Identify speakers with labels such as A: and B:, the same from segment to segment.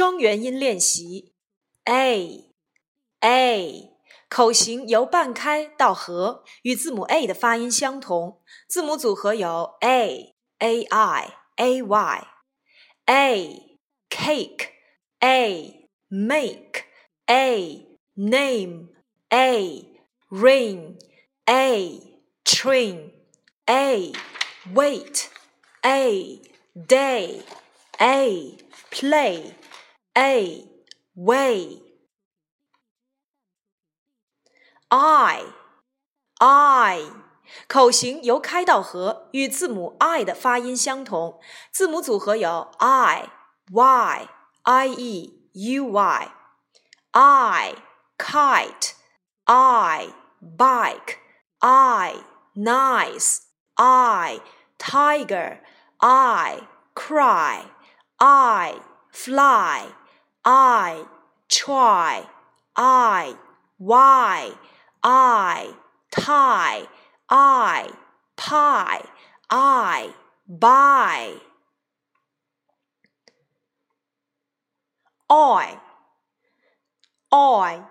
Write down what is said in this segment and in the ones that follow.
A: 双元音练习：a a，口型由半开到合，与字母 a 的发音相同。字母组合有 a a i a y a cake a make a name a ring a train a wait a day a play a way i i 口型由开到合，与字母 i 的发音相同。字母组合有 i y i e u y i kite i bike i nice i tiger i cry I fly, I try, I why, I tie, I pie, I buy. I, I，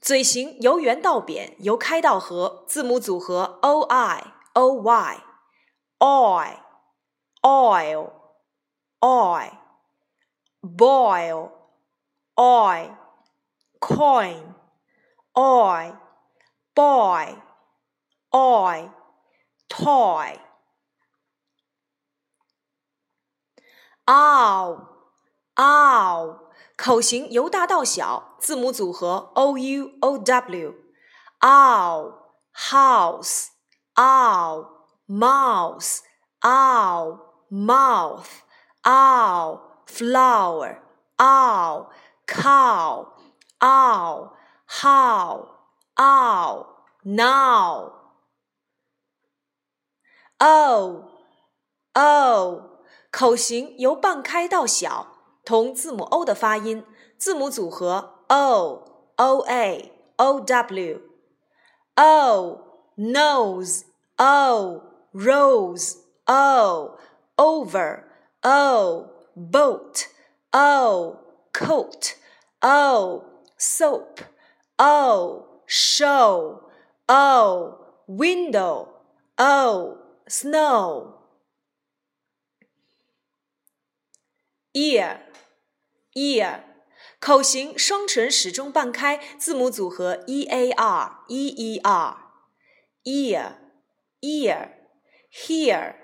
A: 嘴型由圆到扁，由开到合，字母组合 o i o y, oil, oil。oil, boil, oil, coin, oil, boy, oil, toy. ow, ow，口型由大到小，字母组合 o u o w。ow, house, ow, mouse, ow, mouth。owl, flower, owl, cow, owl, how, owl, now. o o 口型由半开到小，同字母 o 的发音，字母组合 o o a o w o nose o rose o over oh, boat, oh, coat, oh, soap, oh, show, oh, window, oh, snow. ear, ear，口型双唇始终半开，字母组合 e a r e e r。ear, ear, here,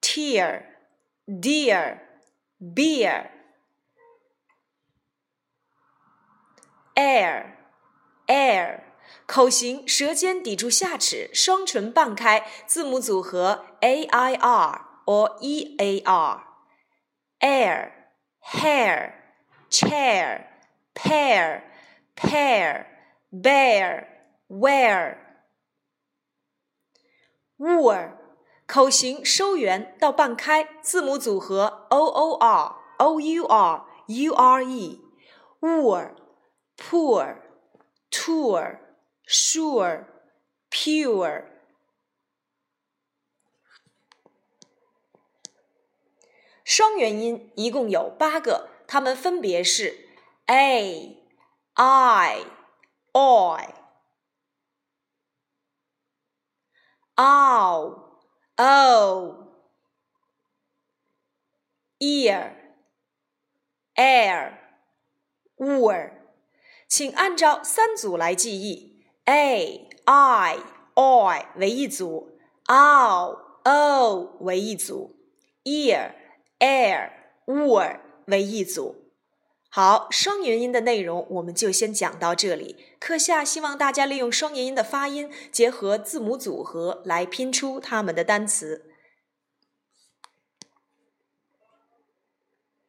A: tear dear, beer, Air, air，口型舌尖抵住下齿，双唇半开，字母组合 a i r oe a r。air, hair, chair, pair, pair, bear, wear,。wool 口型收圆到半开，字母组合 o o r o u r u r e wool poor tour sure pure。双元音一共有八个，它们分别是 a i oi ow。o ear air wool， 请按照三组来记忆：a i oi 为一组，O、O 为一组，ear air wool 为一组。好，双元音的内容我们就先讲到这里。课下希望大家利用双元音的发音，结合字母组合来拼出它们的单词。